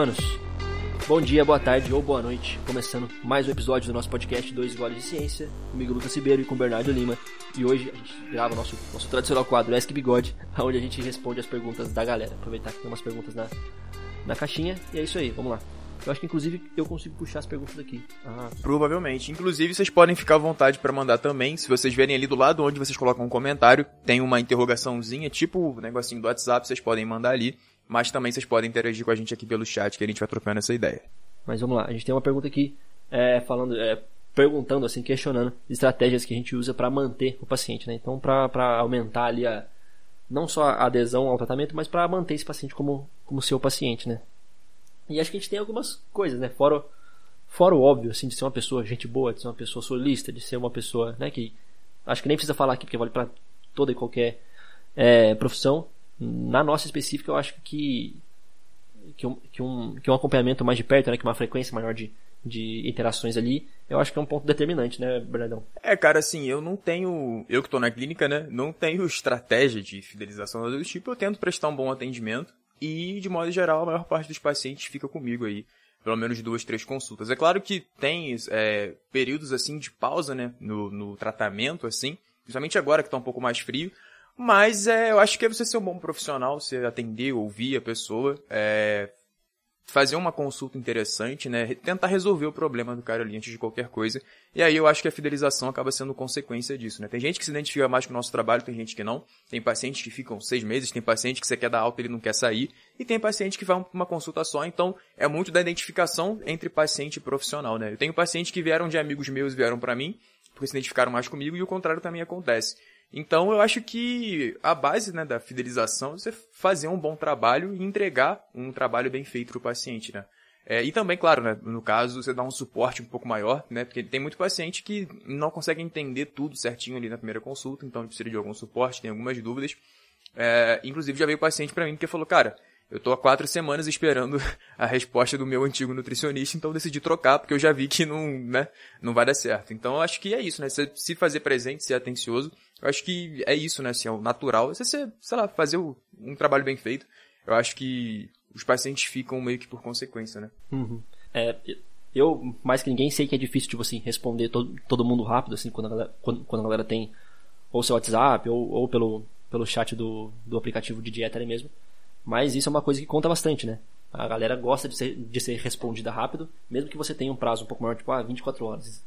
Manos, bom dia, boa tarde ou boa noite. Começando mais um episódio do nosso podcast Dois Goles de Ciência, comigo Lucas Ribeiro e com Bernardo Lima. E hoje a gente grava nosso, nosso tradicional quadro Ask Bigode, onde a gente responde as perguntas da galera. Aproveitar que tem umas perguntas na, na caixinha. E é isso aí, vamos lá. Eu acho que inclusive eu consigo puxar as perguntas daqui. Ah. Provavelmente. Inclusive vocês podem ficar à vontade para mandar também. Se vocês verem ali do lado onde vocês colocam um comentário, tem uma interrogaçãozinha, tipo o negocinho do WhatsApp, vocês podem mandar ali. Mas também vocês podem interagir com a gente aqui pelo chat, que a gente vai trocando essa ideia. Mas vamos lá, a gente tem uma pergunta aqui, é, falando, é, perguntando, assim, questionando estratégias que a gente usa para manter o paciente, né? Então, para aumentar ali a, não só a adesão ao tratamento, mas para manter esse paciente como, como seu paciente, né? E acho que a gente tem algumas coisas, né? Fora, fora o óbvio, assim, de ser uma pessoa gente boa, de ser uma pessoa solista, de ser uma pessoa, né, que acho que nem precisa falar aqui porque vale para toda e qualquer é, profissão. Na nossa específica, eu acho que que um, que um, que um acompanhamento mais de perto, né, que uma frequência maior de, de interações ali, eu acho que é um ponto determinante, né, Bernardão? É, cara, assim, eu não tenho, eu que tô na clínica, né, não tenho estratégia de fidelização do tipo, eu tento prestar um bom atendimento, e, de modo geral, a maior parte dos pacientes fica comigo aí. Pelo menos duas, três consultas. É claro que tem é, períodos assim de pausa, né? No, no tratamento, assim. Principalmente agora que está um pouco mais frio. Mas é, eu acho que é você ser um bom profissional, você atender, ouvir a pessoa, é, fazer uma consulta interessante, né? Tentar resolver o problema do cara ali antes de qualquer coisa. E aí eu acho que a fidelização acaba sendo consequência disso, né? Tem gente que se identifica mais com o nosso trabalho, tem gente que não. Tem pacientes que ficam seis meses, tem paciente que você quer dar alta e ele não quer sair. E tem paciente que vai uma consulta só. Então é muito da identificação entre paciente e profissional, né? Eu tenho pacientes que vieram de amigos meus vieram para mim, porque se identificaram mais comigo, e o contrário também acontece. Então eu acho que a base né, da fidelização é você fazer um bom trabalho e entregar um trabalho bem feito para o paciente, né? É, e também, claro, né, no caso, você dá um suporte um pouco maior, né? Porque tem muito paciente que não consegue entender tudo certinho ali na primeira consulta, então precisa de algum suporte, tem algumas dúvidas. É, inclusive já veio paciente para mim que falou, cara, eu tô há quatro semanas esperando a resposta do meu antigo nutricionista, então decidi trocar, porque eu já vi que não, né, não vai dar certo. Então eu acho que é isso, né? Se fazer presente, ser atencioso, eu acho que é isso, né? Assim, é o natural. Você, sei lá, fazer um trabalho bem feito. Eu acho que os pacientes ficam meio que por consequência, né? Uhum. É, eu, mais que ninguém, sei que é difícil, tipo assim, responder todo, todo mundo rápido, assim, quando a galera, quando, quando a galera tem ou seu WhatsApp ou, ou pelo, pelo chat do, do aplicativo de dieta ali mesmo. Mas isso é uma coisa que conta bastante, né? A galera gosta de ser, de ser respondida rápido, mesmo que você tenha um prazo um pouco maior, tipo, ah, 24 horas.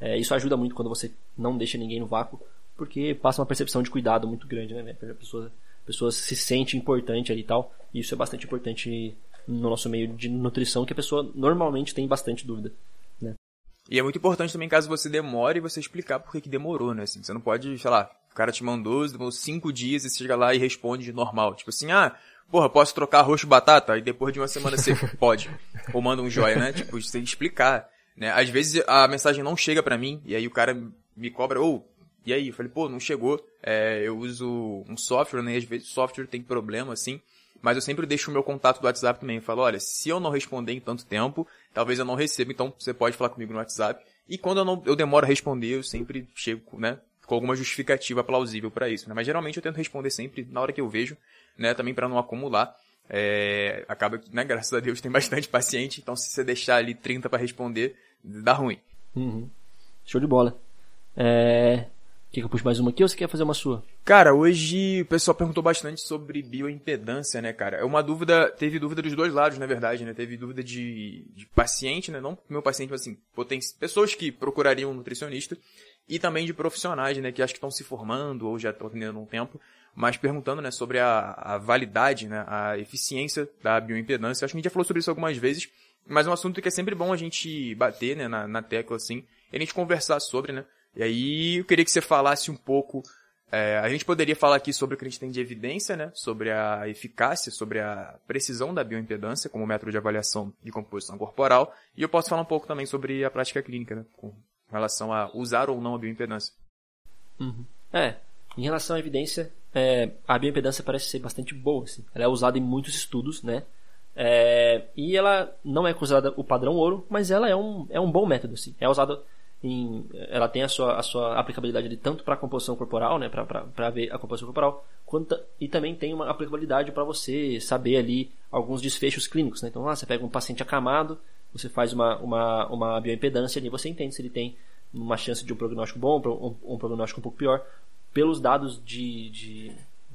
É, isso ajuda muito quando você não deixa ninguém no vácuo, porque passa uma percepção de cuidado muito grande, né? A pessoa, a pessoa se sente importante ali e tal. E isso é bastante importante no nosso meio de nutrição, que a pessoa normalmente tem bastante dúvida. Né? E é muito importante também, caso você demore, você explicar por que, que demorou, né? Assim, você não pode, sei lá, o cara te mandou, demorou cinco dias e você chega lá e responde normal. Tipo assim, ah, porra, posso trocar arroz e batata? Aí depois de uma semana você pode. Ou manda um joia, né? Tipo, você tem que explicar. Né? Às vezes a mensagem não chega para mim, e aí o cara me cobra, ou, oh, e aí? Eu falei, pô, não chegou. É, eu uso um software, né? Às vezes o software tem problema, assim. Mas eu sempre deixo o meu contato do WhatsApp também. Eu falo, olha, se eu não responder em tanto tempo, talvez eu não receba, então você pode falar comigo no WhatsApp. E quando eu, não, eu demoro a responder, eu sempre chego, né? Com alguma justificativa plausível para isso, né? Mas geralmente eu tento responder sempre na hora que eu vejo né? Também para não acumular. É, acaba que, né, graças a Deus, tem bastante paciente, então se você deixar ali 30 para responder, dá ruim. Uhum. Show de bola. É... Quer que eu puxe mais uma aqui ou você quer fazer uma sua? Cara, hoje o pessoal perguntou bastante sobre bioimpedância, né, cara? É uma dúvida, teve dúvida dos dois lados, na verdade, né? Teve dúvida de, de paciente, né? Não meu paciente, mas assim, poten pessoas que procurariam um nutricionista e também de profissionais, né? Que acho que estão se formando ou já estão atendendo um tempo mas perguntando né, sobre a, a validade, né, a eficiência da bioimpedância. Acho que a gente já falou sobre isso algumas vezes, mas é um assunto que é sempre bom a gente bater né, na, na tecla assim, e a gente conversar sobre, né? E aí eu queria que você falasse um pouco. É, a gente poderia falar aqui sobre o que a gente tem de evidência, né? Sobre a eficácia, sobre a precisão da bioimpedância como método de avaliação de composição corporal. E eu posso falar um pouco também sobre a prática clínica, né? Com relação a usar ou não a bioimpedância. Uhum. É, em relação à evidência, é, a bioimpedância parece ser bastante boa. Assim. Ela é usada em muitos estudos, né? É, e ela não é considerada o padrão ouro, mas ela é um, é um bom método. Assim. É usada em, ela tem a sua, a sua aplicabilidade ali tanto para a composição corporal, né, para ver a composição corporal, quanto, e também tem uma aplicabilidade para você saber ali alguns desfechos clínicos. Né? Então, lá, você pega um paciente acamado, você faz uma, uma, uma bioimpedância ali, você entende se ele tem uma chance de um prognóstico bom um, um prognóstico um pouco pior, pelos dados de, de,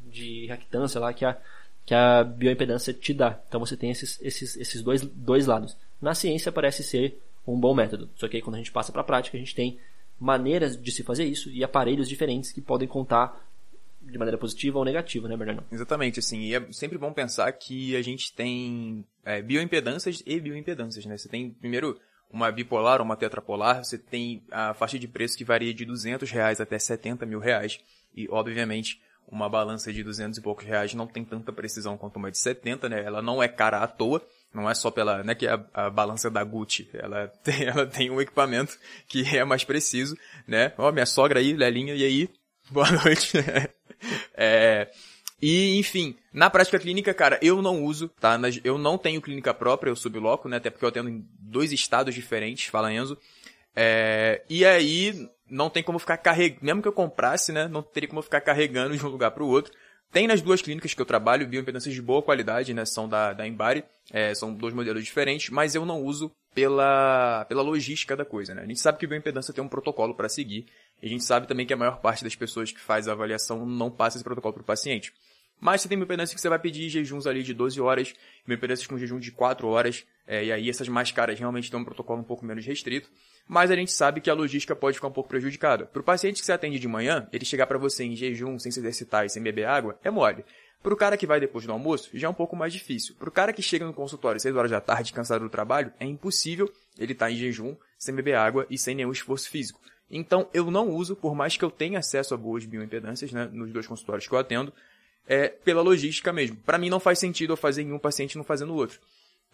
de reactância lá que a, que a bioimpedância te dá. Então você tem esses, esses, esses dois, dois lados. Na ciência parece ser um bom método, só que aí quando a gente passa para a prática, a gente tem maneiras de se fazer isso e aparelhos diferentes que podem contar de maneira positiva ou negativa, né, Bernardo? Exatamente, assim, e é sempre bom pensar que a gente tem é, bioimpedâncias e bioimpedâncias, né? Você tem, primeiro, uma bipolar ou uma tetrapolar, você tem a faixa de preço que varia de 200 reais até 70 mil reais, e, obviamente, uma balança de 200 e poucos reais não tem tanta precisão quanto uma de 70, né? Ela não é cara à toa, não é só pela, né, que a, a balança da Gucci, ela tem, ela tem um equipamento que é mais preciso, né? Ó, minha sogra aí, Lelinha, e aí? Boa noite. é, e, enfim, na prática clínica, cara, eu não uso, tá? Eu não tenho clínica própria, eu subloco, né? Até porque eu atendo em dois estados diferentes, fala Enzo. É, e aí, não tem como ficar carregando, mesmo que eu comprasse, né? Não teria como ficar carregando de um lugar para o outro. Tem nas duas clínicas que eu trabalho, bioimpedâncias de boa qualidade, né? São da, da Embari, é, são dois modelos diferentes, mas eu não uso pela, pela logística da coisa, né? A gente sabe que bioimpedância tem um protocolo para seguir, e a gente sabe também que a maior parte das pessoas que faz a avaliação não passa esse protocolo para o paciente. Mas você tem bioimpedância que você vai pedir jejuns ali de 12 horas, bioimpedâncias com jejum de 4 horas, é, e aí essas mais caras realmente têm um protocolo um pouco menos restrito mas a gente sabe que a logística pode ficar um pouco prejudicada. Para o paciente que você atende de manhã, ele chegar para você em jejum, sem se exercitar e sem beber água, é mole. Para o cara que vai depois do almoço, já é um pouco mais difícil. Para o cara que chega no consultório às 6 horas da tarde, cansado do trabalho, é impossível ele estar tá em jejum, sem beber água e sem nenhum esforço físico. Então, eu não uso, por mais que eu tenha acesso a boas bioimpedâncias, né, nos dois consultórios que eu atendo, é pela logística mesmo. Para mim não faz sentido eu fazer em um paciente e não fazer no outro.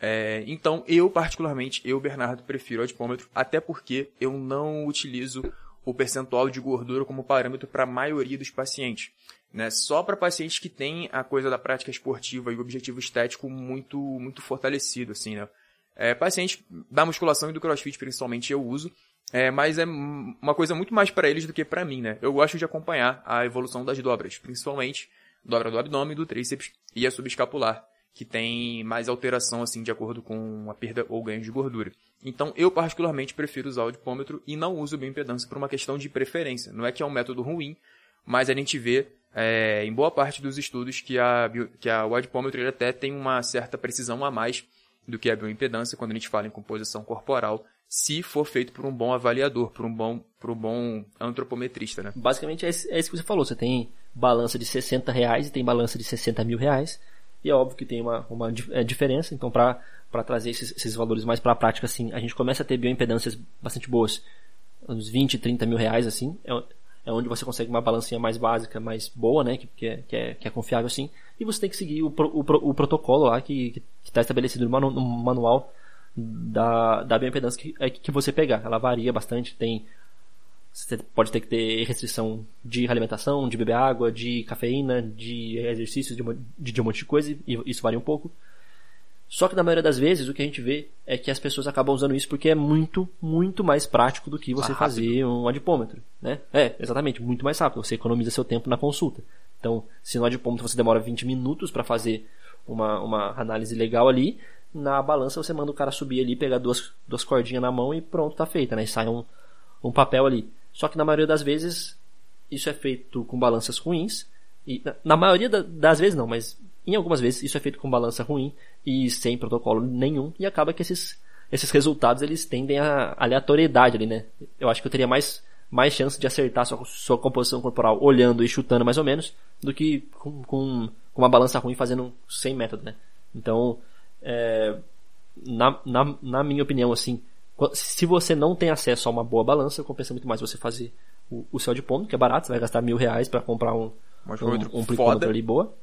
É, então, eu particularmente, eu, Bernardo, prefiro o adipômetro, até porque eu não utilizo o percentual de gordura como parâmetro para a maioria dos pacientes. Né? Só para pacientes que têm a coisa da prática esportiva e o objetivo estético muito, muito fortalecido, assim, né? É, pacientes da musculação e do crossfit, principalmente, eu uso, é, mas é uma coisa muito mais para eles do que para mim, né? Eu gosto de acompanhar a evolução das dobras, principalmente dobra do abdômen, do tríceps e a subescapular que tem mais alteração assim de acordo com a perda ou ganho de gordura. Então, eu particularmente prefiro usar o adipômetro e não uso bioimpedância por uma questão de preferência. Não é que é um método ruim, mas a gente vê é, em boa parte dos estudos que, a, que a, o adipômetro até tem uma certa precisão a mais do que a bioimpedância quando a gente fala em composição corporal, se for feito por um bom avaliador, por um bom, por um bom antropometrista. Né? Basicamente é, é isso que você falou. Você tem balança de 60 reais e tem balança de 60 mil reais. E é óbvio que tem uma, uma é, diferença, então para trazer esses, esses, valores mais para a prática, assim, a gente começa a ter bioimpedâncias bastante boas, uns 20, 30 mil reais, assim, é, é onde você consegue uma balancinha mais básica, mais boa, né, que, que, é, que, é, que é confiável, assim, e você tem que seguir o, o, o protocolo lá que está estabelecido no, manu, no manual da, da bioimpedância que, é, que você pegar. Ela varia bastante, tem você pode ter que ter restrição de alimentação, de beber água, de cafeína, de exercícios, de, de, de um monte de coisa, e isso varia um pouco. Só que na maioria das vezes o que a gente vê é que as pessoas acabam usando isso porque é muito, muito mais prático do que você fazer um adipômetro, né? É, exatamente, muito mais rápido. Você economiza seu tempo na consulta. Então, se no adipômetro você demora 20 minutos para fazer uma, uma análise legal ali, na balança você manda o cara subir ali, pegar duas, duas cordinhas na mão e pronto, tá feita, né? E sai um, um papel ali. Só que na maioria das vezes isso é feito com balanças ruins. E na maioria das vezes não, mas em algumas vezes isso é feito com balança ruim e sem protocolo nenhum e acaba que esses esses resultados eles tendem a aleatoriedade ali, né? Eu acho que eu teria mais mais chance de acertar sua, sua composição corporal olhando e chutando mais ou menos do que com, com, com uma balança ruim fazendo sem método, né? Então, é, na, na, na minha opinião, assim, se você não tem acesso a uma boa balança, compensa muito mais você fazer o, o seu ponto, que é barato, você vai gastar mil reais para comprar um, um, um plicômetro ali boa.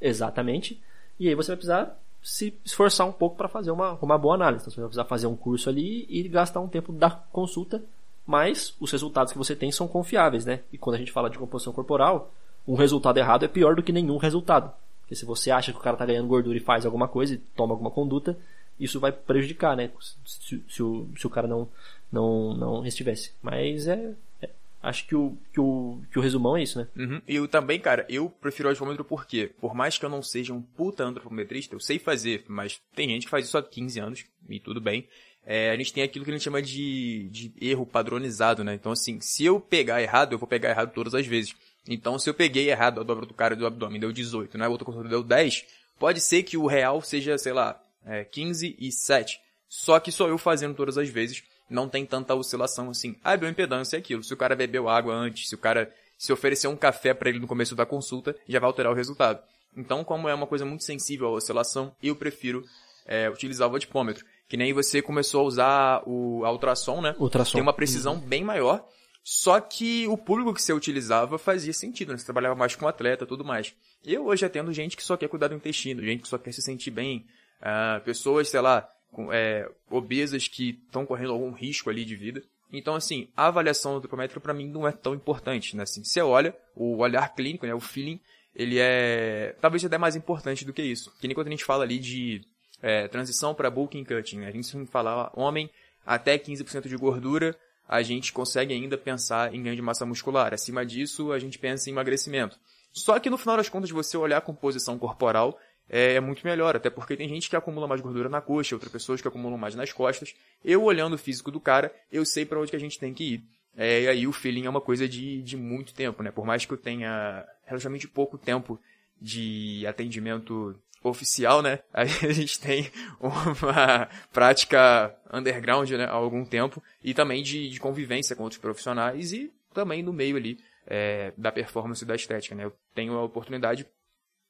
Exatamente. E aí você vai precisar se esforçar um pouco para fazer uma, uma boa análise. Então você vai precisar fazer um curso ali e gastar um tempo da consulta, mas os resultados que você tem são confiáveis, né? E quando a gente fala de composição corporal, um resultado errado é pior do que nenhum resultado. Porque se você acha que o cara está ganhando gordura e faz alguma coisa e toma alguma conduta, isso vai prejudicar, né? Se, se, o, se o cara não, não, não estivesse. Mas é, é, Acho que o, que, o, que o resumão é isso, né? Uhum. E eu também, cara, eu prefiro o adipômetro porque, por mais que eu não seja um puta antropometrista, eu sei fazer, mas tem gente que faz isso há 15 anos, e tudo bem. É, a gente tem aquilo que a gente chama de, de erro padronizado, né? Então, assim, se eu pegar errado, eu vou pegar errado todas as vezes. Então, se eu peguei errado a dobra do cara do abdômen, deu 18, né? O outro consultor deu 10, pode ser que o real seja, sei lá, é, 15 e 7. Só que sou eu fazendo todas as vezes, não tem tanta oscilação assim. A bioimpedância é aquilo. Se o cara bebeu água antes, se o cara se oferecer um café para ele no começo da consulta, já vai alterar o resultado. Então, como é uma coisa muito sensível à oscilação, eu prefiro é, utilizar o vatipômetro. Que nem você começou a usar o a ultrassom, né? Ultrassom. Tem uma precisão uhum. bem maior. Só que o público que você utilizava fazia sentido, né? Você trabalhava mais com atleta tudo mais. Eu hoje atendo gente que só quer cuidar do intestino, gente que só quer se sentir bem, uh, pessoas, sei lá, com, é, obesas que estão correndo algum risco ali de vida. Então, assim, a avaliação do tripométrico para mim não é tão importante, né? Assim, você olha, o olhar clínico, né? O feeling, ele é talvez até mais importante do que isso. Que nem quando a gente fala ali de é, transição para bulking cutting, né? A gente sempre fala homem até 15% de gordura, a gente consegue ainda pensar em ganho de massa muscular. Acima disso, a gente pensa em emagrecimento. Só que no final das contas, você olhar a composição corporal é, é, muito melhor, até porque tem gente que acumula mais gordura na coxa, outras pessoas que acumulam mais nas costas. Eu, olhando o físico do cara, eu sei para onde que a gente tem que ir. É, e aí o feeling é uma coisa de, de muito tempo, né? Por mais que eu tenha relativamente pouco tempo de atendimento oficial, né? A gente tem uma prática underground, né? Há algum tempo. E também de, de convivência com outros profissionais e também no meio ali é, da performance e da estética, né? Eu tenho a oportunidade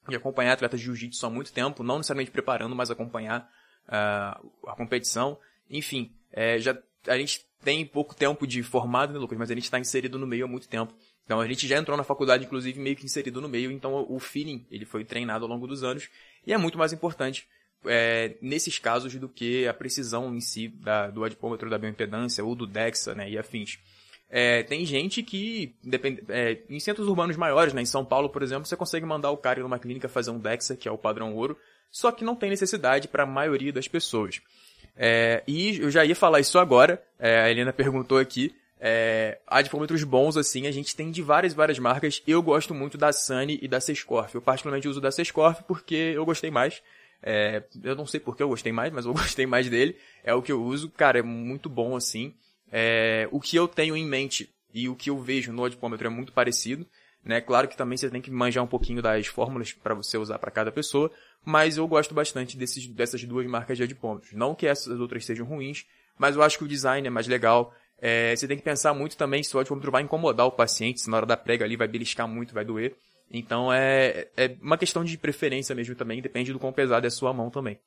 de acompanhar atletas de jiu-jitsu há muito tempo, não necessariamente preparando, mas acompanhar uh, a competição. Enfim, é, já a gente tem pouco tempo de formado, né, Lucas? Mas a gente está inserido no meio há muito tempo. Então a gente já entrou na faculdade, inclusive, meio que inserido no meio. Então o feeling ele foi treinado ao longo dos anos e é muito mais importante é, nesses casos do que a precisão em si da, do adipômetro da bioimpedância ou do DEXA, né, e afins. É, tem gente que, depend, é, em centros urbanos maiores, né, em São Paulo, por exemplo, você consegue mandar o cara ir numa clínica fazer um DEXA, que é o padrão ouro, só que não tem necessidade para a maioria das pessoas. É, e eu já ia falar isso agora, é, a Helena perguntou aqui, é, adipômetros bons, assim, a gente tem de várias várias marcas. Eu gosto muito da Sunny e da Sescorf. Eu particularmente uso da Sescorf porque eu gostei mais. É, eu não sei porque eu gostei mais, mas eu gostei mais dele. É o que eu uso. Cara, é muito bom, assim. É, o que eu tenho em mente e o que eu vejo no adipômetro é muito parecido. Né? Claro que também você tem que manjar um pouquinho das fórmulas para você usar para cada pessoa, mas eu gosto bastante desses, dessas duas marcas de adipômetros. Não que essas outras sejam ruins, mas eu acho que o design é mais legal. É, você tem que pensar muito também se o adipômetro vai incomodar o paciente, se na hora da prega ali vai beliscar muito, vai doer. Então é, é uma questão de preferência mesmo também, depende do quão pesado é a sua mão também.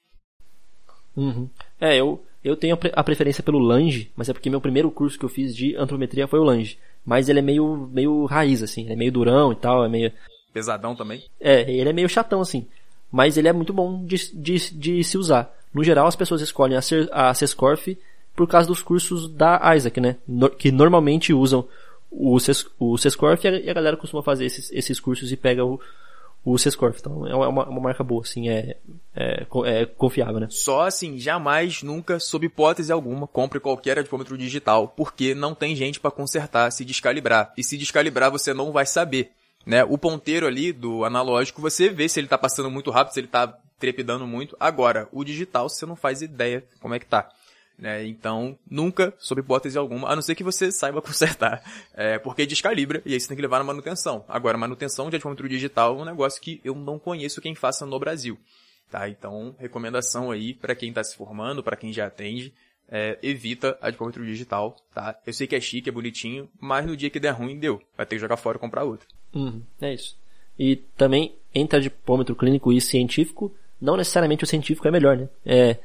Uhum. É, eu, eu tenho a preferência pelo Lange, mas é porque meu primeiro curso que eu fiz de antrometria foi o Lange. Mas ele é meio, meio raiz, assim, ele é meio durão e tal, é meio... Pesadão também? É, ele é meio chatão, assim. Mas ele é muito bom de, de, de se usar. No geral, as pessoas escolhem a, a Sescorf por causa dos cursos da Isaac, né? No, que normalmente usam o, Ses, o Sescorf e a, e a galera costuma fazer esses, esses cursos e pega o, o Sescorf. Então é uma, uma marca boa, assim, é, é, é, confiável, né? Só assim, jamais, nunca, sob hipótese alguma, compre qualquer adipômetro digital, porque não tem gente para consertar, se descalibrar. E se descalibrar, você não vai saber. Né? O ponteiro ali do analógico, você vê se ele tá passando muito rápido, se ele tá trepidando muito. Agora, o digital, você não faz ideia como é que tá. Né? Então, nunca, sob hipótese alguma, a não ser que você saiba consertar, é, porque descalibra e aí você tem que levar na manutenção. Agora, manutenção de adipômetro digital é um negócio que eu não conheço quem faça no Brasil. Tá? Então, recomendação aí para quem está se formando, para quem já atende, é, evita adipômetro digital, tá? Eu sei que é chique, é bonitinho, mas no dia que der ruim, deu. Vai ter que jogar fora e comprar outro. Uhum, é isso. E também, entre adipômetro clínico e científico, não necessariamente o científico é melhor, né? É,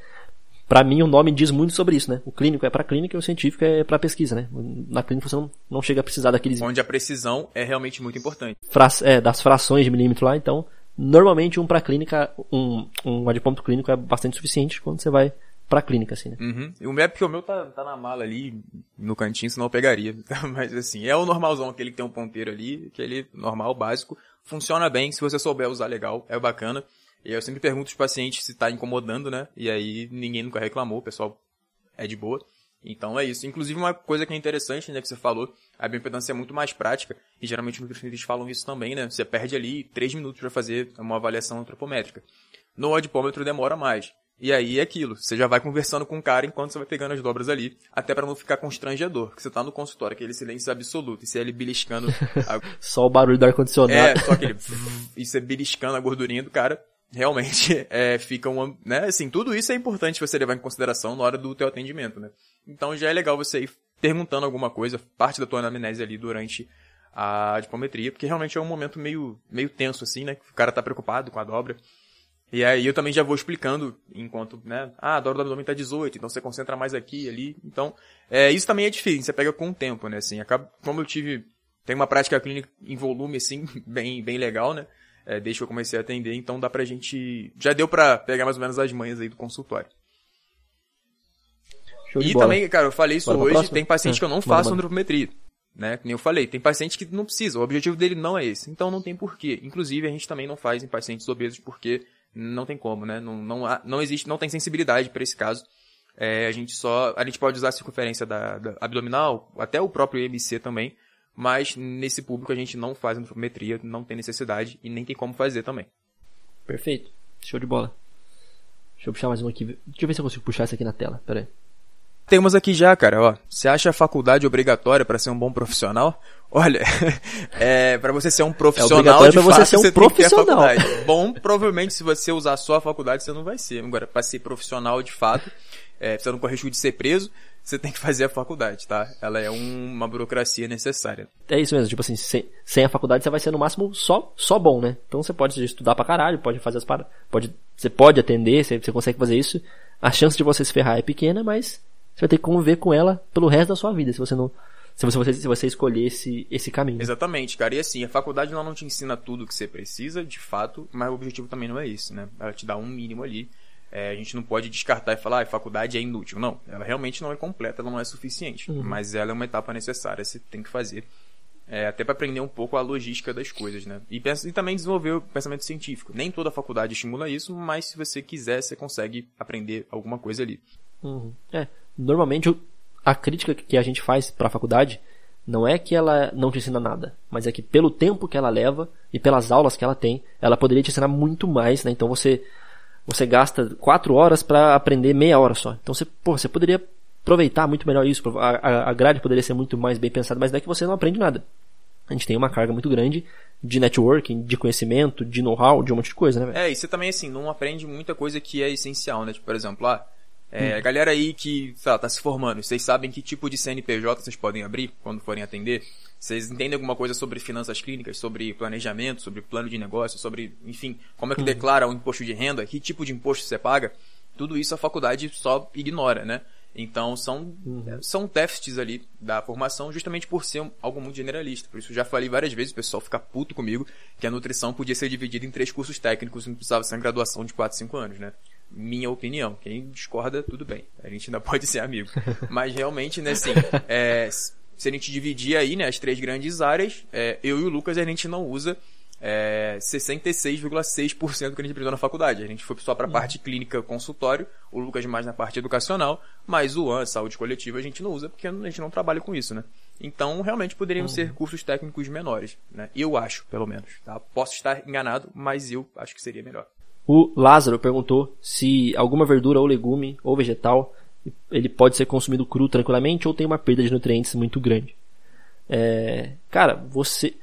para mim o nome diz muito sobre isso, né? O clínico é para clínica e o científico é para pesquisa, né? Na clínica você não, não chega a precisar daqueles onde a precisão é realmente muito importante. Fra é, das frações de milímetro lá, então normalmente um para clínica, um um adipômetro clínico é bastante suficiente quando você vai pra clínica, assim, né? Uhum. O meu é porque o meu tá, tá na mala ali, no cantinho, senão eu pegaria. Mas assim, é o normalzão, aquele que tem um ponteiro ali, aquele normal, básico. Funciona bem, se você souber usar legal, é bacana. E eu sempre pergunto os pacientes se tá incomodando, né? E aí ninguém nunca reclamou, o pessoal é de boa. Então é isso. Inclusive uma coisa que é interessante, né, que você falou, a bioimpedância é muito mais prática, e geralmente os nutricionistas falam isso também, né? Você perde ali 3 minutos para fazer uma avaliação antropométrica. No adipômetro demora mais. E aí é aquilo, você já vai conversando com o cara enquanto você vai pegando as dobras ali, até para não ficar constrangedor, porque você tá no consultório, aquele silêncio absoluto, e você ele beliscando... A... só o barulho do ar-condicionado. É, só aquele... e você beliscando a gordurinha do cara, realmente é, fica uma... Né, assim, tudo isso é importante você levar em consideração na hora do teu atendimento, né? Então já é legal você ir perguntando alguma coisa, parte da tua anamnese ali durante a dipometria, porque realmente é um momento meio, meio tenso, assim, né? O cara tá preocupado com a dobra. E aí eu também já vou explicando enquanto, né? Ah, a dobra do abdômen tá 18, então você concentra mais aqui ali. Então, é, isso também é difícil, você pega com o tempo, né? Assim, acaba, como eu tive, tem uma prática clínica em volume, assim, bem, bem legal, né? É, desde que eu comecei a atender, então dá pra gente, já deu pra pegar mais ou menos as manhas aí do consultório. E também, cara, eu falei isso Bora hoje, tem paciente é. que eu não faço antropometria. Né? Como eu falei, tem paciente que não precisa, o objetivo dele não é esse. Então não tem porquê. Inclusive, a gente também não faz em pacientes obesos porque não tem como, né? Não, não, não existe, não tem sensibilidade para esse caso. É, a gente só, a gente pode usar a circunferência da, da, abdominal, até o próprio IMC também, mas nesse público a gente não faz antropometria, não tem necessidade e nem tem como fazer também. Perfeito. Show de bola. Deixa eu puxar mais uma aqui. Deixa eu ver se eu consigo puxar essa aqui na tela. Pera aí. Temos aqui já, cara, ó. Você acha a faculdade obrigatória para ser um bom profissional? Olha, é, para você ser um profissional é de fato, você, ser um você profissional. tem que ter a faculdade. Bom, provavelmente se você usar só a faculdade, você não vai ser. Agora, para ser profissional de fato, é, você não correr risco de ser preso, você tem que fazer a faculdade, tá? Ela é um, uma burocracia necessária. É isso mesmo, tipo assim, sem, sem, a faculdade você vai ser no máximo só, só bom, né? Então você pode estudar pra caralho, pode fazer as paradas, pode, você pode atender, você, você consegue fazer isso. A chance de você se ferrar é pequena, mas você vai ter que conviver com ela pelo resto da sua vida, se você não. Se você, se você escolher esse, esse caminho. Exatamente, cara. E assim, a faculdade ela não te ensina tudo que você precisa, de fato, mas o objetivo também não é esse, né? Ela te dá um mínimo ali. É, a gente não pode descartar e falar, ah, a faculdade é inútil. Não, ela realmente não é completa, ela não é suficiente. Uhum. Mas ela é uma etapa necessária, você tem que fazer. É, até para aprender um pouco a logística das coisas, né? E, e também desenvolver o pensamento científico. Nem toda faculdade estimula isso, mas se você quiser, você consegue aprender alguma coisa ali. Uhum. É, normalmente a crítica que a gente faz para a faculdade não é que ela não te ensina nada, mas é que pelo tempo que ela leva e pelas aulas que ela tem, ela poderia te ensinar muito mais, né? Então você você gasta quatro horas para aprender meia hora só. Então você, pô, você poderia aproveitar muito melhor isso. A, a grade poderia ser muito mais bem pensada, mas não é que você não aprende nada. A gente tem uma carga muito grande de networking, de conhecimento, de know-how, de um monte de coisa, né? Véio? É, e você também, assim, não aprende muita coisa que é essencial, né? Tipo, por exemplo, ah, é, hum. Galera aí que tá, tá se formando, vocês sabem que tipo de CNPJ vocês podem abrir quando forem atender? Vocês entendem alguma coisa sobre finanças clínicas, sobre planejamento, sobre plano de negócio, sobre, enfim, como é que hum. declara o imposto de renda, que tipo de imposto você paga? Tudo isso a faculdade só ignora, né? Então são, uhum. são déficits ali da formação justamente por ser algo muito generalista. Por isso já falei várias vezes, o pessoal fica puto comigo, que a nutrição podia ser dividida em três cursos técnicos e não precisava ser uma graduação de 4, 5 anos, né? Minha opinião. Quem discorda, tudo bem. A gente ainda pode ser amigo. Mas realmente, né, assim, é, se a gente dividir aí, né, as três grandes áreas, é, eu e o Lucas a gente não usa é, 66,6% que a gente aprendeu na faculdade. A gente foi só para a uhum. parte clínica consultório, o Lucas mais na parte educacional, mas o AN, saúde coletiva, a gente não usa porque a gente não trabalha com isso, né? Então, realmente poderiam uhum. ser cursos técnicos menores, né? Eu acho, pelo menos, tá? Posso estar enganado, mas eu acho que seria melhor. O Lázaro perguntou se alguma verdura ou legume ou vegetal ele pode ser consumido cru tranquilamente ou tem uma perda de nutrientes muito grande. É, cara, você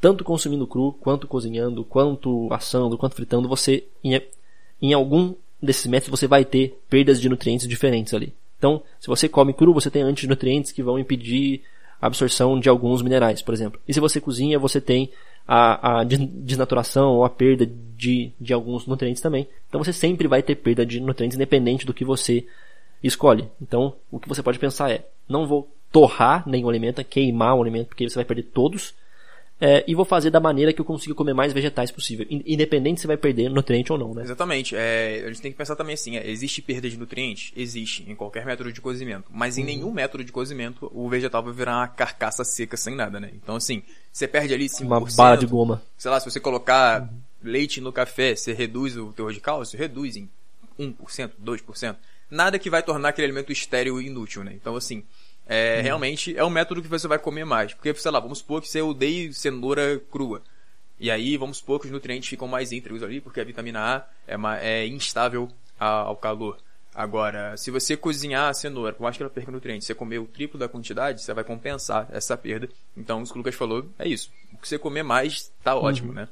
tanto consumindo cru, quanto cozinhando, quanto assando, quanto fritando, você em, em algum desses métodos você vai ter perdas de nutrientes diferentes ali. Então, se você come cru, você tem antinutrientes que vão impedir a absorção de alguns minerais, por exemplo. E se você cozinha, você tem a, a desnaturação ou a perda de, de alguns nutrientes também. Então você sempre vai ter perda de nutrientes independente do que você escolhe. Então o que você pode pensar é, não vou torrar nenhum alimento, queimar um alimento, porque você vai perder todos é, e vou fazer da maneira que eu consiga comer mais vegetais possível, independente se vai perder nutriente ou não, né? Exatamente. É, a gente tem que pensar também assim, é, existe perda de nutrientes? Existe, em qualquer método de cozimento. Mas em uhum. nenhum método de cozimento o vegetal vai virar uma carcaça seca sem nada, né? Então assim, você perde ali 5%. Uma barra de goma. Sei lá, se você colocar... Uhum leite no café, você reduz o teor de cálcio? Reduz em 1%, 2%. Nada que vai tornar aquele alimento estéril e inútil, né? Então, assim, é, hum. realmente é um método que você vai comer mais. Porque, sei lá, vamos supor que você odeia cenoura crua. E aí, vamos supor que os nutrientes ficam mais íntegros ali, porque a vitamina A é, uma, é instável ao calor. Agora, se você cozinhar a cenoura, por mais que ela perca nutrientes, você comer o triplo da quantidade, você vai compensar essa perda. Então, o que o Lucas falou é isso. O que você comer mais, tá ótimo, uhum. né?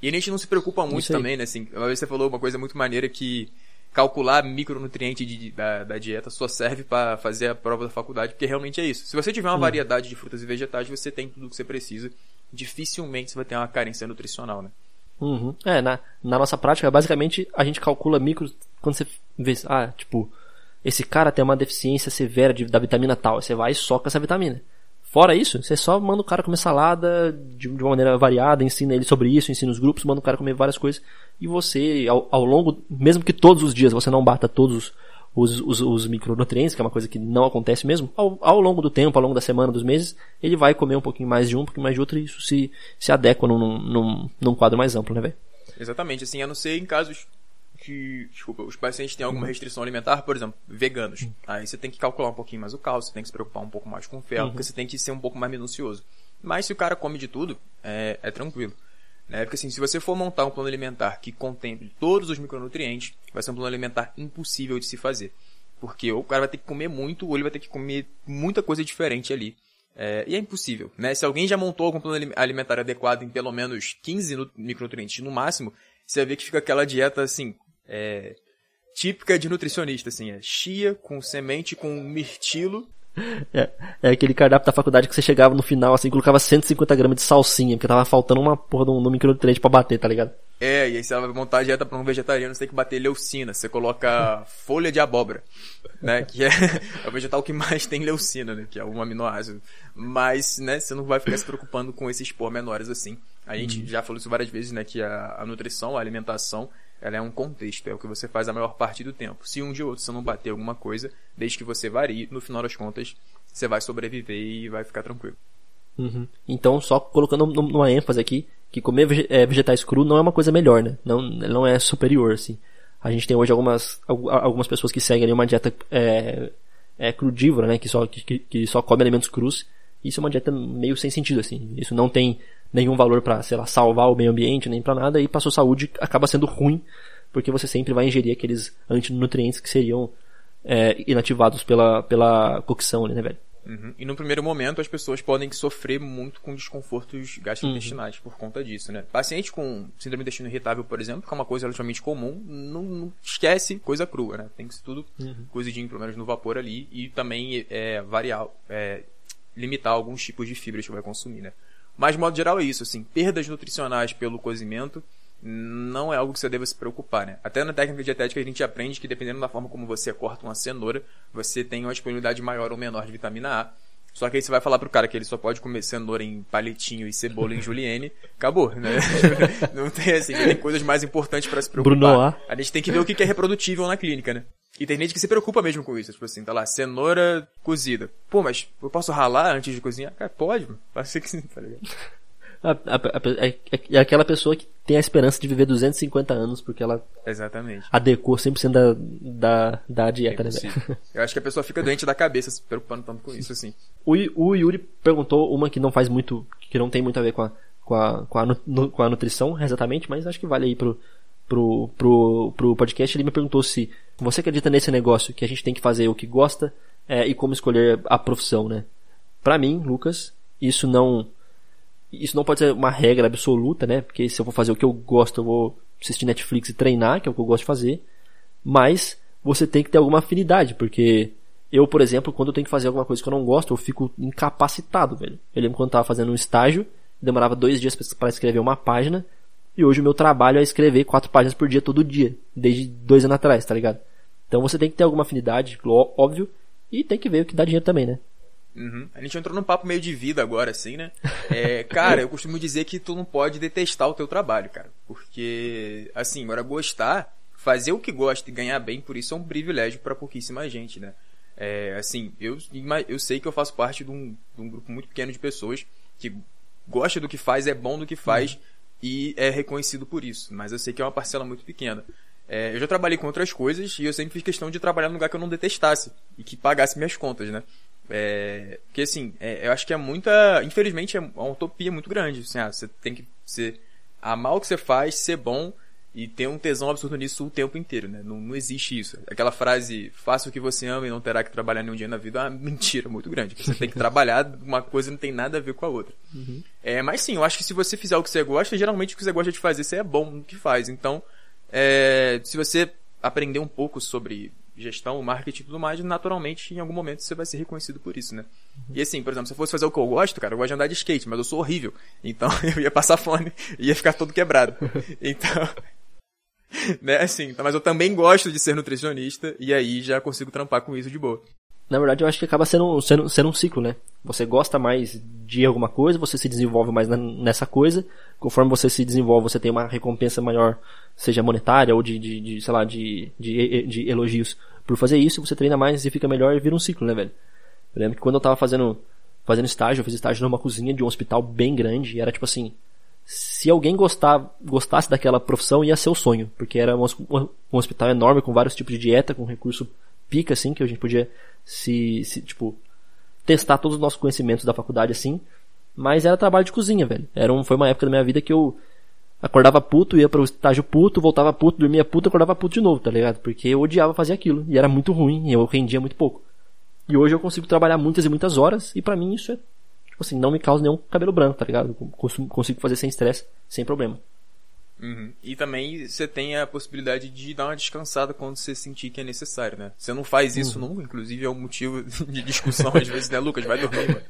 E a gente não se preocupa muito também, né? Assim, uma vez você falou uma coisa muito maneira que calcular micronutriente de, da, da, dieta só serve para fazer a prova da faculdade, porque realmente é isso. Se você tiver uma uhum. variedade de frutas e vegetais, você tem tudo o que você precisa. Dificilmente você vai ter uma carência nutricional, né? Uhum. É, na, na nossa prática, basicamente, a gente calcula micros quando você vê, ah, tipo, esse cara tem uma deficiência severa de, da vitamina tal, você vai e soca essa vitamina. Fora isso, você só manda o cara comer salada de, de uma maneira variada, ensina ele sobre isso, ensina os grupos, manda o cara comer várias coisas. E você, ao, ao longo, mesmo que todos os dias você não bata todos os, os, os, micronutrientes, que é uma coisa que não acontece mesmo, ao, ao, longo do tempo, ao longo da semana, dos meses, ele vai comer um pouquinho mais de um, um pouquinho mais de outro, e isso se, se adequa num, num, num quadro mais amplo, né, velho? Exatamente, assim, a não ser em casos que, desculpa, os pacientes têm alguma uhum. restrição alimentar, por exemplo, veganos. Uhum. Aí você tem que calcular um pouquinho mais o cálcio, você tem que se preocupar um pouco mais com o ferro, uhum. porque você tem que ser um pouco mais minucioso. Mas se o cara come de tudo, é, é tranquilo. Né? Porque assim, se você for montar um plano alimentar que contemple todos os micronutrientes, vai ser um plano alimentar impossível de se fazer. Porque o cara vai ter que comer muito, ou ele vai ter que comer muita coisa diferente ali. É, e é impossível, né? Se alguém já montou algum plano alimentar adequado em pelo menos 15 micronutrientes no máximo, você vai ver que fica aquela dieta assim, é, típica de nutricionista, assim, é chia com semente com mirtilo é, é, aquele cardápio da faculdade que você chegava no final, assim, colocava 150 gramas de salsinha, porque tava faltando uma porra no, no micronutriente pra bater, tá ligado? É, e aí você vai montar a dieta pra um vegetariano, você tem que bater leucina. Você coloca folha de abóbora, né? Que é, é o vegetal que mais tem leucina, né? Que é um aminoácido. Mas, né, você não vai ficar se preocupando com esses pormenores assim. A gente uhum. já falou isso várias vezes, né? Que a, a nutrição, a alimentação, ela é um contexto, é o que você faz a maior parte do tempo. Se um ou outro você não bater alguma coisa, desde que você varie, no final das contas, você vai sobreviver e vai ficar tranquilo. Uhum. Então, só colocando numa ênfase aqui, que comer é, vegetais cru não é uma coisa melhor, né? Não, não é superior, assim. A gente tem hoje algumas, algumas pessoas que seguem uma dieta é, é, crudívora, né? Que só, que, que só come alimentos crus. Isso é uma dieta meio sem sentido, assim. Isso não tem nenhum valor para, sei lá, salvar o meio ambiente, nem para nada, e para sua saúde acaba sendo ruim, porque você sempre vai ingerir aqueles antinutrientes que seriam é, inativados pela, pela cocção né, velho? Uhum. E no primeiro momento as pessoas podem sofrer muito com desconfortos gastrointestinais uhum. por conta disso, né? Paciente com síndrome do intestino irritável, por exemplo, que é uma coisa relativamente comum, não, não esquece coisa crua, né? Tem que ser tudo uhum. cozidinho, pelo menos no vapor ali, e também é, variar, é, limitar alguns tipos de fibras que vai consumir, né? Mas, de modo geral, é isso, assim, perdas nutricionais pelo cozimento não é algo que você deva se preocupar, né? Até na técnica dietética a gente aprende que dependendo da forma como você corta uma cenoura, você tem uma disponibilidade maior ou menor de vitamina A. Só que aí você vai falar pro cara que ele só pode comer cenoura em palitinho e cebola em julienne, acabou, né? Não tem assim, tem coisas mais importantes para se preocupar. Bruno A. A gente tem que ver o que é reprodutível na clínica, né? E tem gente que se preocupa mesmo com isso. Tipo assim, tá lá, cenoura cozida. Pô, mas eu posso ralar antes de cozinhar? Cara, pode, mano. Pode ser que sim, tá ligado? É, é, é, aquela pessoa que tem a esperança de viver 250 anos porque ela Exatamente. adequou 100% da, da, da dieta, é né? Eu acho que a pessoa fica doente da cabeça se preocupando tanto com isso, assim. O, o Yuri perguntou uma que não faz muito, que não tem muito a ver com a, com a, com a, com a nutrição, exatamente, mas acho que vale aí pro, pro, pro, pro podcast. Ele me perguntou se você acredita nesse negócio que a gente tem que fazer o que gosta é, e como escolher a profissão, né? Pra mim, Lucas, isso não isso não pode ser uma regra absoluta, né? Porque se eu vou fazer o que eu gosto, eu vou assistir Netflix e treinar, que é o que eu gosto de fazer. Mas você tem que ter alguma afinidade, porque eu, por exemplo, quando eu tenho que fazer alguma coisa que eu não gosto, eu fico incapacitado, velho. Eu lembro quando eu tava fazendo um estágio, demorava dois dias para escrever uma página, e hoje o meu trabalho é escrever quatro páginas por dia todo dia, desde dois anos atrás, tá ligado? Então você tem que ter alguma afinidade, óbvio, e tem que ver o que dá dinheiro também, né? Uhum. A gente entrou num papo meio de vida agora, assim, né? É, cara, eu costumo dizer que tu não pode detestar o teu trabalho, cara. Porque, assim, agora gostar, fazer o que gosta e ganhar bem por isso é um privilégio para pouquíssima gente, né? É, assim, eu, eu sei que eu faço parte de um, de um grupo muito pequeno de pessoas que gosta do que faz, é bom do que faz, uhum. E é reconhecido por isso, mas eu sei que é uma parcela muito pequena. É, eu já trabalhei com outras coisas e eu sempre fiz questão de trabalhar num lugar que eu não detestasse e que pagasse minhas contas, né? É, porque assim, é, eu acho que é muita. Infelizmente é uma utopia muito grande. Assim, ah, você tem que ser, amar o que você faz, ser bom e ter um tesão absurdo nisso o tempo inteiro, né? Não, não existe isso. Aquela frase, faça o que você ama e não terá que trabalhar nenhum dia na vida, é uma mentira muito grande. Você tem que trabalhar, uma coisa não tem nada a ver com a outra. Uhum. É, mas sim, eu acho que se você fizer o que você gosta, geralmente o que você gosta de fazer, você é bom no que faz. Então, é, se você aprender um pouco sobre gestão, marketing e tudo mais, naturalmente, em algum momento, você vai ser reconhecido por isso, né? Uhum. E assim, por exemplo, se eu fosse fazer o que eu gosto, cara, eu gosto de andar de skate, mas eu sou horrível. Então, eu ia passar fome e ia ficar todo quebrado. Então, né, assim, então, mas eu também gosto de ser nutricionista e aí já consigo trampar com isso de boa. Na verdade, eu acho que acaba sendo, sendo, sendo um ciclo, né? Você gosta mais de alguma coisa, você se desenvolve mais na, nessa coisa. Conforme você se desenvolve, você tem uma recompensa maior, seja monetária ou de, de, de sei lá, de, de, de, elogios por fazer isso. Você treina mais e fica melhor e vira um ciclo, né, velho? Eu lembro que quando eu tava fazendo, fazendo estágio, eu fiz estágio numa cozinha de um hospital bem grande e era tipo assim, se alguém gostar, gostasse daquela profissão, ia ser o sonho, porque era um, um, hospital enorme com vários tipos de dieta, com recurso pica, assim, que a gente podia se, se, tipo, testar todos os nossos conhecimentos da faculdade, assim, mas era trabalho de cozinha, velho. Era um, foi uma época da minha vida que eu acordava puto, ia para o estágio puto, voltava puto, dormia puto, acordava puto de novo, tá ligado? Porque eu odiava fazer aquilo, e era muito ruim, e eu rendia muito pouco. E hoje eu consigo trabalhar muitas e muitas horas, e para mim isso é tipo assim, não me causa nenhum cabelo branco, tá ligado? Consigo, consigo fazer sem estresse, sem problema. Uhum. E também você tem a possibilidade de dar uma descansada quando você sentir que é necessário, né? Você não faz isso uhum. nunca, inclusive é um motivo de discussão às vezes, né, Lucas? Vai dormir, mano.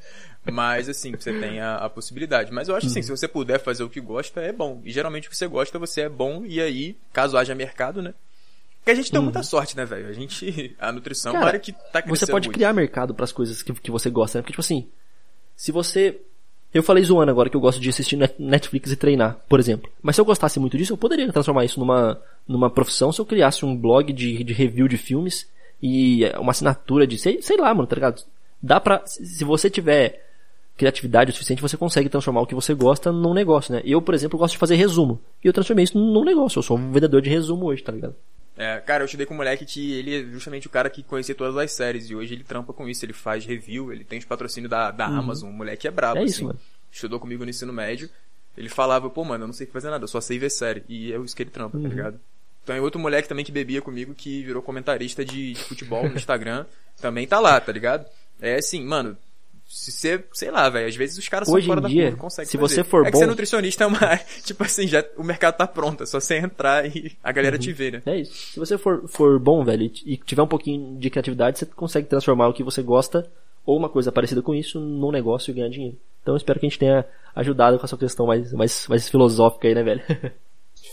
Mas assim, você tem a, a possibilidade. Mas eu acho assim, uhum. se você puder fazer o que gosta, é bom. E geralmente o que você gosta, você é bom, e aí, caso haja mercado, né? Porque a gente tem uhum. muita sorte, né, velho? A gente. A nutrição Cara, é uma área que tá crescendo. Você pode muito. criar mercado para as coisas que, que você gosta, né? Porque, tipo assim, se você. Eu falei zoando agora que eu gosto de assistir Netflix e treinar, por exemplo. Mas se eu gostasse muito disso, eu poderia transformar isso numa, numa profissão se eu criasse um blog de, de review de filmes e uma assinatura de. Sei, sei lá, mano, tá ligado? Dá pra. Se você tiver criatividade o suficiente, você consegue transformar o que você gosta num negócio, né? Eu, por exemplo, gosto de fazer resumo. E eu transformei isso num negócio. Eu sou um vendedor de resumo hoje, tá ligado? É, cara, eu estudei com um moleque que ele é justamente o cara que conhecia todas as séries e hoje ele trampa com isso, ele faz review, ele tem os patrocínios da, da uhum. Amazon, o moleque é brabo, é assim. Isso, mano. Estudou comigo no ensino médio. Ele falava, pô, mano, eu não sei fazer nada, eu só sei ver série. E é isso que ele trampa, tá uhum. tá ligado? Então, outro moleque também que bebia comigo, que virou comentarista de, de futebol no Instagram, também tá lá, tá ligado? É assim, mano, se você, sei lá, velho, às vezes os caras Hoje são fora dia, da curva, conseguem se fazer. você for é bom... que ser nutricionista é uma, tipo assim, já, o mercado tá pronto, é só você entrar e a galera uhum. te vê, né? É isso. Se você for, for bom, velho, e tiver um pouquinho de criatividade, você consegue transformar o que você gosta ou uma coisa parecida com isso num negócio e ganhar dinheiro. Então espero que a gente tenha ajudado com essa questão mais, mais, mais filosófica aí, né, velho?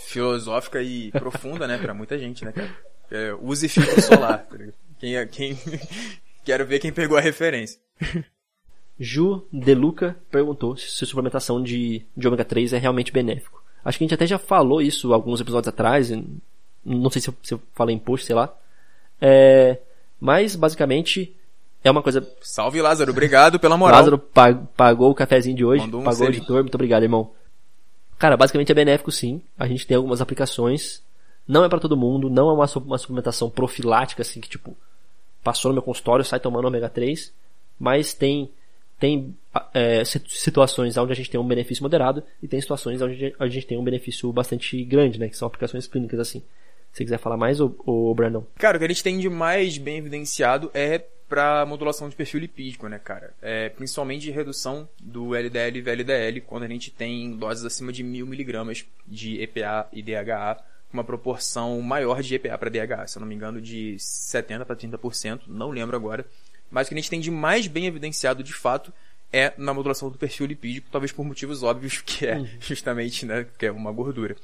filosófica e profunda, né, pra muita gente, né, cara? É, use filtro solar. Tá quem, é, quem, quero ver quem pegou a referência. Ju Deluca perguntou se a suplementação de, de ômega 3 é realmente benéfico. Acho que a gente até já falou isso alguns episódios atrás. Não sei se eu, se eu falei em post, sei lá. É, mas, basicamente, é uma coisa. Salve, Lázaro. Obrigado pela moral. Lázaro pagou o cafezinho de hoje. Um pagou o editor. Muito obrigado, irmão. Cara, basicamente é benéfico sim. A gente tem algumas aplicações. Não é para todo mundo. Não é uma, uma suplementação profilática, assim, que tipo, passou no meu consultório, sai tomando ômega 3. Mas tem tem é, situações onde a gente tem um benefício moderado e tem situações onde a gente tem um benefício bastante grande, né? Que são aplicações clínicas assim. Se quiser falar mais, ou Brandon? Cara, o que a gente tem de mais bem evidenciado é para modulação de perfil lipídico, né, cara? É, principalmente de redução do LDL e VLDL, quando a gente tem doses acima de mil miligramas de EPA e DHA, uma proporção maior de EPA para DHA, se eu não me engano, de 70 para 30%, não lembro agora. Mas o que a gente tem de mais bem evidenciado de fato é na modulação do perfil lipídico, talvez por motivos óbvios, que é uhum. justamente, né, que é uma gordura.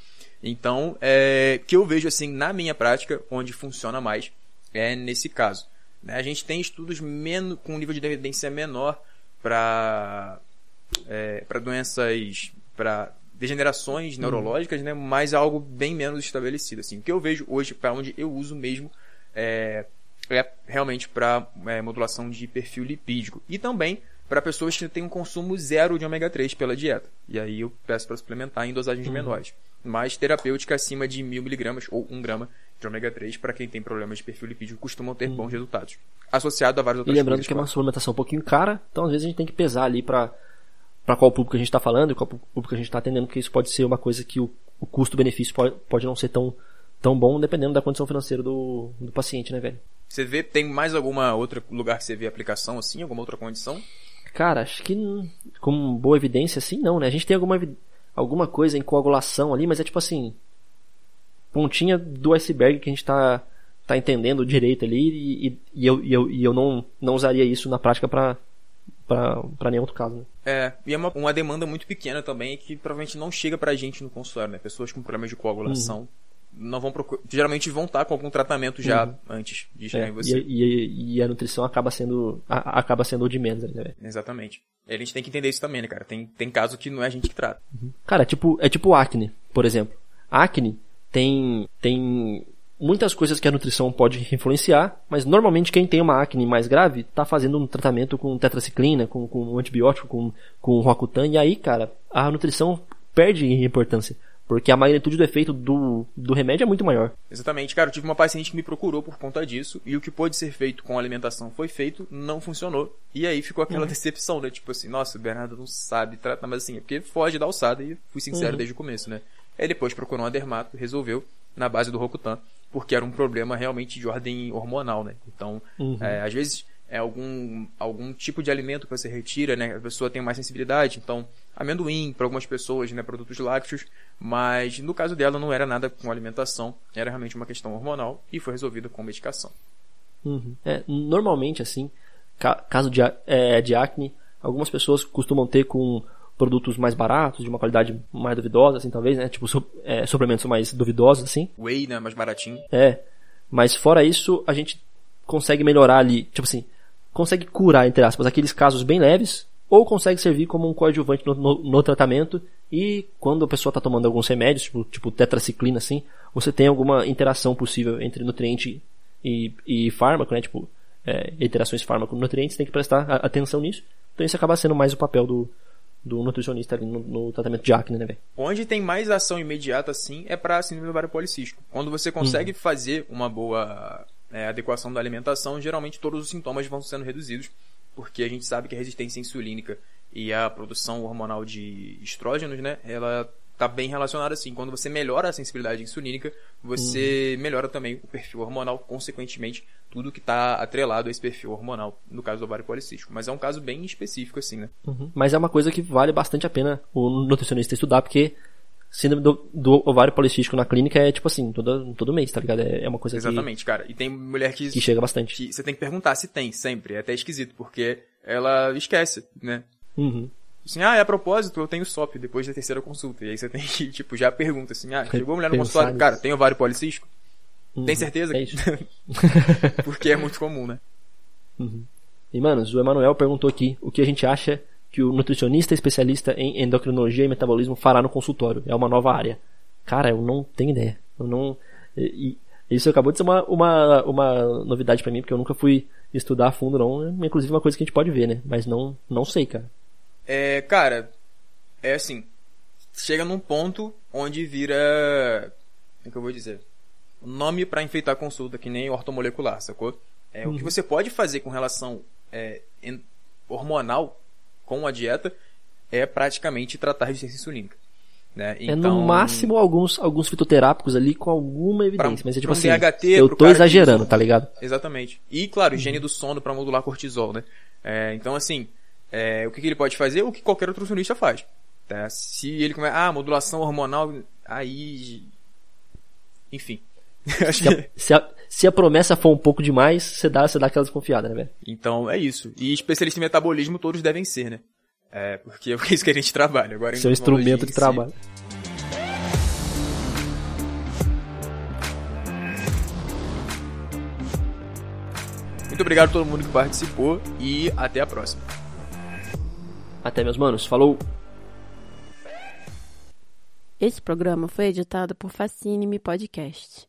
Então, é, que eu vejo assim na minha prática, onde funciona mais, é nesse caso. Né? A gente tem estudos menos, com um nível de evidência menor para é, para doenças, para degenerações uhum. neurológicas, né? mas algo bem menos estabelecido. Assim. O que eu vejo hoje, para onde eu uso mesmo, é, é realmente para é, modulação de perfil lipídico. E também para pessoas que têm um consumo zero de ômega 3 pela dieta. E aí eu peço para suplementar em dosagens uhum. menores. Mas terapêutica acima de mil miligramas ou um grama de ômega 3 para quem tem problemas de perfil lipídico costumam ter uhum. bons resultados. Associado a várias outras E lembrando que é uma suplementação um pouquinho cara, então às vezes a gente tem que pesar ali para para qual público a gente está falando e qual público a gente está atendendo, porque isso pode ser uma coisa que o, o custo-benefício pode, pode não ser tão, tão bom, dependendo da condição financeira do, do paciente, né, velho? Você vê, tem mais alguma outra lugar que você vê aplicação assim, alguma outra condição? Cara, acho que com boa evidência assim não, né? A gente tem alguma, alguma coisa em coagulação ali, mas é tipo assim, pontinha do iceberg que a gente tá, tá entendendo direito ali e, e, e eu, e eu, e eu não, não usaria isso na prática para para nenhum outro caso. Né? É, e é uma, uma demanda muito pequena também que provavelmente não chega pra gente no consultório, né? Pessoas com problemas de coagulação uhum. Não vão procurar, geralmente vão estar com algum tratamento já uhum. antes de chegar é, em você. E, e, e, a nutrição acaba sendo a, acaba sendo o de menos, né? Exatamente. E a gente tem que entender isso também, né, cara? Tem, tem caso que não é a gente que trata. Uhum. Cara, é tipo, é tipo acne, por exemplo. Acne tem tem muitas coisas que a nutrição pode influenciar, mas normalmente quem tem uma acne mais grave está fazendo um tratamento com tetraciclina, com, com um antibiótico, com, com Roacutan, e aí, cara, a nutrição perde importância. Porque a magnitude do efeito do, do remédio é muito maior. Exatamente, cara. Eu tive uma paciente que me procurou por conta disso, e o que pôde ser feito com a alimentação foi feito, não funcionou. E aí ficou aquela uhum. decepção, né? Tipo assim, nossa, o Bernardo não sabe tratar, mas assim, é porque foge da alçada, e fui sincero uhum. desde o começo, né? Aí depois procurou um dermato, resolveu, na base do Rokutan porque era um problema realmente de ordem hormonal, né? Então, uhum. é, às vezes é algum, algum tipo de alimento que você retira, né? A pessoa tem mais sensibilidade, então amendoim para algumas pessoas, né? Produtos lácteos, mas no caso dela não era nada com alimentação, era realmente uma questão hormonal e foi resolvida com medicação. Uhum. É, normalmente, assim, ca caso de, é, de acne, algumas pessoas costumam ter com produtos mais baratos, de uma qualidade mais duvidosa, assim, talvez, né? Tipo, su é, suplementos mais duvidosos, assim. Whey, né? Mais baratinho. É. Mas fora isso, a gente consegue melhorar ali, tipo assim, consegue curar, entre aspas, aqueles casos bem leves, ou consegue servir como um coadjuvante no, no, no tratamento, e quando a pessoa está tomando alguns remédios, tipo, tipo tetraciclina, assim, você tem alguma interação possível entre nutriente e, e fármaco, né? Tipo, é, interações fármaco-nutrientes, tem que prestar atenção nisso. Então isso acaba sendo mais o papel do, do nutricionista ali no, no tratamento de acne, né, velho? Onde tem mais ação imediata, assim, é para síndrome do ovário policístico. Quando você consegue uhum. fazer uma boa é, adequação da alimentação, geralmente todos os sintomas vão sendo reduzidos, porque a gente sabe que a resistência insulínica e a produção hormonal de estrógenos, né, ela está bem relacionada assim. Quando você melhora a sensibilidade insulínica, você uhum. melhora também o perfil hormonal, consequentemente, tudo que está atrelado a esse perfil hormonal, no caso do ovário policístico. Mas é um caso bem específico, assim, né? Uhum. Mas é uma coisa que vale bastante a pena o nutricionista estudar, porque síndrome do, do, ovário policístico na clínica é tipo assim, todo, todo mês, tá ligado? É, é uma coisa Exatamente, que, cara. E tem mulher que... Que chega bastante. Que você tem que perguntar se tem, sempre. É até esquisito, porque ela esquece, né? Uhum. Assim, ah, é a propósito, eu tenho SOP depois da terceira consulta. E aí você tem que, tipo, já pergunta assim, ah, chegou a mulher no consultório, cara, tem ovário policístico? Uhum. Tem certeza? É isso. Porque é muito comum, né? Uhum. E, manos, o Emanuel perguntou aqui o que a gente acha que o nutricionista especialista em endocrinologia e metabolismo fará no consultório. É uma nova área. Cara, eu não tenho ideia. Eu não. E, isso acabou de ser uma, uma, uma novidade para mim, porque eu nunca fui estudar a fundo, não. Inclusive uma coisa que a gente pode ver, né? Mas não, não sei, cara. É, cara, é assim. Chega num ponto onde vira. Como é que eu vou dizer? Nome para enfeitar a consulta, que nem ortomolecular, sacou? É, uhum. O que uhum. você pode fazer com relação é, hormonal com a dieta é praticamente tratar resistência insulínica. Né? Então, é no então, máximo alguns, alguns fitoterápicos ali com alguma evidência. Pra, mas é tipo um assim, DHT, eu tô exagerando, tá ligado? Exatamente. E claro, higiene uhum. do sono para modular cortisol, né? É, então assim, é, o que, que, ele pode fazer? O que qualquer outro nutricionista faz. Tá? Se ele começa, ah, modulação hormonal, aí. Enfim. se, a, se, a, se, a, promessa for um pouco demais, você dá, você dá aquela desconfiada, né, velho? Então é isso. E especialista em metabolismo todos devem ser, né? É, porque é isso que a gente trabalha. Agora, Seu instrumento de si. trabalho. Muito obrigado a todo mundo que participou e até a próxima. Até, meus manos. Falou! Esse programa foi editado por Fascine Me Podcast.